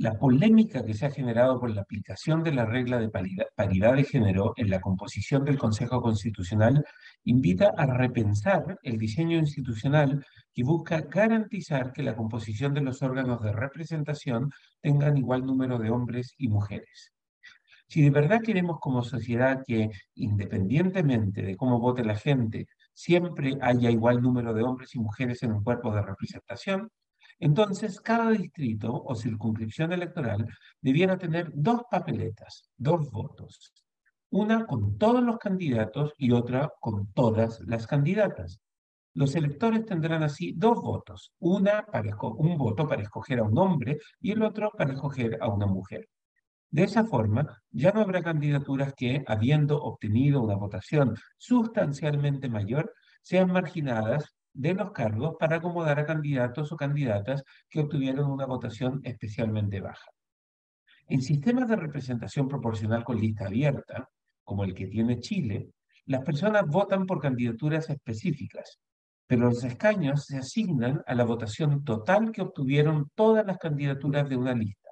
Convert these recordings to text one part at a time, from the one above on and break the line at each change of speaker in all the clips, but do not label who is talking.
La polémica que se ha generado por la aplicación de la regla de paridad de género en la composición del Consejo Constitucional invita a repensar el diseño institucional que busca garantizar que la composición de los órganos de representación tengan igual número de hombres y mujeres. Si de verdad queremos como sociedad que, independientemente de cómo vote la gente, siempre haya igual número de hombres y mujeres en un cuerpo de representación, entonces, cada distrito o circunscripción electoral debiera tener dos papeletas, dos votos. Una con todos los candidatos y otra con todas las candidatas. Los electores tendrán así dos votos, una para un voto para escoger a un hombre y el otro para escoger a una mujer. De esa forma, ya no habrá candidaturas que, habiendo obtenido una votación sustancialmente mayor, sean marginadas de los cargos para acomodar a candidatos o candidatas que obtuvieron una votación especialmente baja. En sistemas de representación proporcional con lista abierta, como el que tiene Chile, las personas votan por candidaturas específicas, pero los escaños se asignan a la votación total que obtuvieron todas las candidaturas de una lista.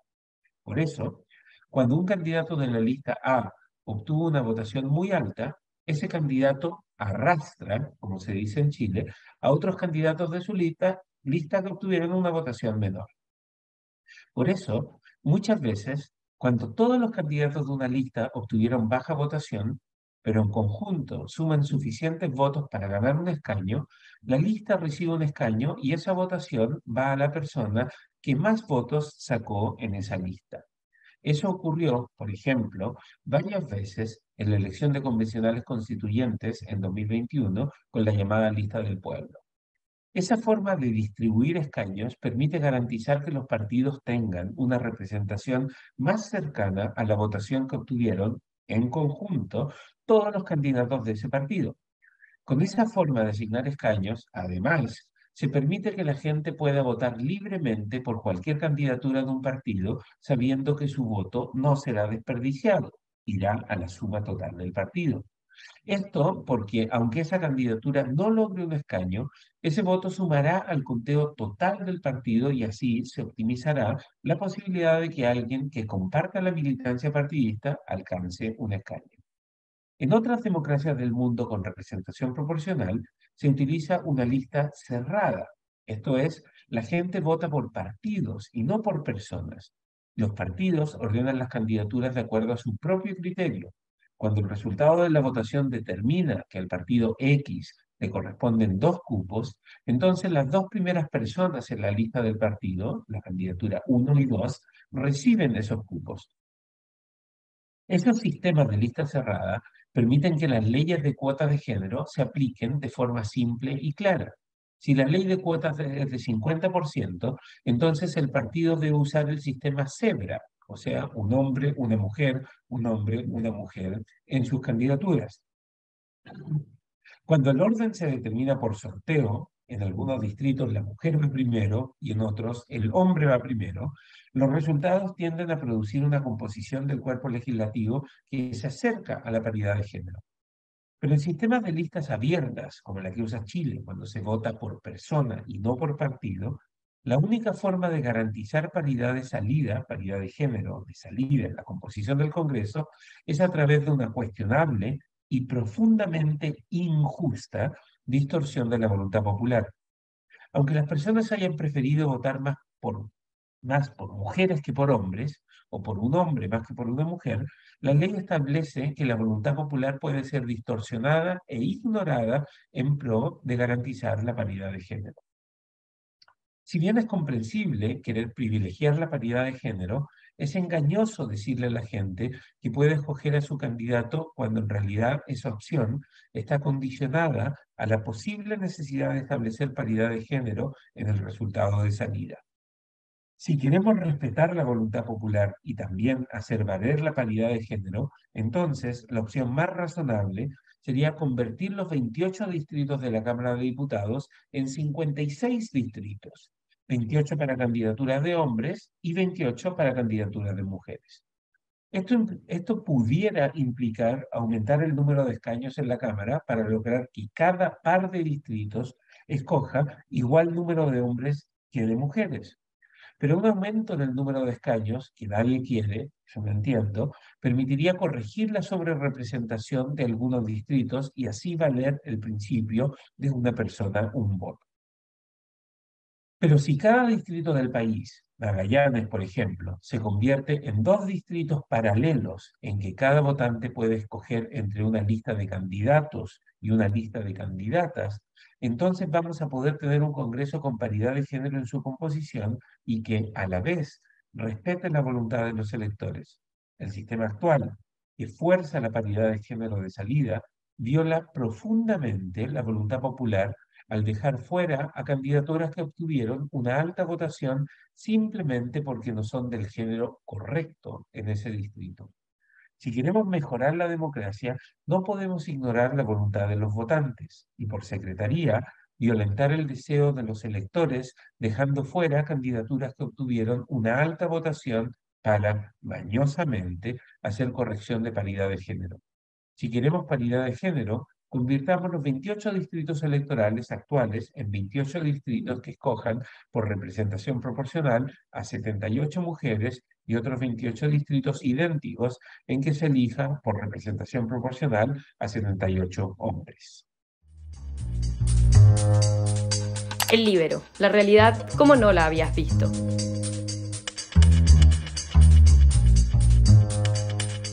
Por eso, cuando un candidato de la lista A obtuvo una votación muy alta, ese candidato arrastra, como se dice en Chile, a otros candidatos de su lista, lista que obtuvieron una votación menor. Por eso, muchas veces, cuando todos los candidatos de una lista obtuvieron baja votación, pero en conjunto suman suficientes votos para ganar un escaño, la lista recibe un escaño y esa votación va a la persona que más votos sacó en esa lista. Eso ocurrió, por ejemplo, varias veces en la elección de convencionales constituyentes en 2021 con la llamada lista del pueblo. Esa forma de distribuir escaños permite garantizar que los partidos tengan una representación más cercana a la votación que obtuvieron en conjunto todos los candidatos de ese partido. Con esa forma de asignar escaños, además, se permite que la gente pueda votar libremente por cualquier candidatura de un partido, sabiendo que su voto no será desperdiciado, irá a la suma total del partido. Esto porque, aunque esa candidatura no logre un escaño, ese voto sumará al conteo total del partido y así se optimizará la posibilidad de que alguien que comparta la militancia partidista alcance un escaño. En otras democracias del mundo con representación proporcional, se utiliza una lista cerrada. Esto es, la gente vota por partidos y no por personas. Los partidos ordenan las candidaturas de acuerdo a su propio criterio. Cuando el resultado de la votación determina que al partido X le corresponden dos cupos, entonces las dos primeras personas en la lista del partido, la candidatura 1 y 2, reciben esos cupos. Esos sistemas de lista cerrada permiten que las leyes de cuotas de género se apliquen de forma simple y clara. Si la ley de cuotas es de 50%, entonces el partido debe usar el sistema CEBRA, o sea, un hombre, una mujer, un hombre, una mujer, en sus candidaturas. Cuando el orden se determina por sorteo, en algunos distritos la mujer va primero y en otros el hombre va primero, los resultados tienden a producir una composición del cuerpo legislativo que se acerca a la paridad de género. Pero en sistemas de listas abiertas, como la que usa Chile, cuando se vota por persona y no por partido, la única forma de garantizar paridad de salida, paridad de género, de salida en la composición del Congreso, es a través de una cuestionable y profundamente injusta distorsión de la voluntad popular. Aunque las personas hayan preferido votar más por, más por mujeres que por hombres, o por un hombre más que por una mujer, la ley establece que la voluntad popular puede ser distorsionada e ignorada en pro de garantizar la paridad de género. Si bien es comprensible querer privilegiar la paridad de género, es engañoso decirle a la gente que puede escoger a su candidato cuando en realidad esa opción está condicionada a la posible necesidad de establecer paridad de género en el resultado de salida. Si queremos respetar la voluntad popular y también hacer valer la paridad de género, entonces la opción más razonable sería convertir los 28 distritos de la Cámara de Diputados en 56 distritos, 28 para candidaturas de hombres y 28 para candidaturas de mujeres. Esto, esto pudiera implicar aumentar el número de escaños en la Cámara para lograr que cada par de distritos escoja igual número de hombres que de mujeres. Pero un aumento en el número de escaños, que nadie quiere, yo me entiendo, permitiría corregir la sobrerepresentación de algunos distritos y así valer el principio de una persona, un voto. Pero si cada distrito del país, Magallanes, por ejemplo, se convierte en dos distritos paralelos en que cada votante puede escoger entre una lista de candidatos y una lista de candidatas, entonces vamos a poder tener un Congreso con paridad de género en su composición y que a la vez respete la voluntad de los electores. El sistema actual, que fuerza la paridad de género de salida, viola profundamente la voluntad popular al dejar fuera a candidaturas que obtuvieron una alta votación simplemente porque no son del género correcto en ese distrito. Si queremos mejorar la democracia, no podemos ignorar la voluntad de los votantes y por secretaría violentar el deseo de los electores dejando fuera candidaturas que obtuvieron una alta votación para, mañosamente, hacer corrección de paridad de género. Si queremos paridad de género, convirtamos los 28 distritos electorales actuales en 28 distritos que escojan por representación proporcional a 78 mujeres y otros 28 distritos idénticos en que se elija por representación proporcional a 78 hombres.
El libero, la realidad como no la habías visto.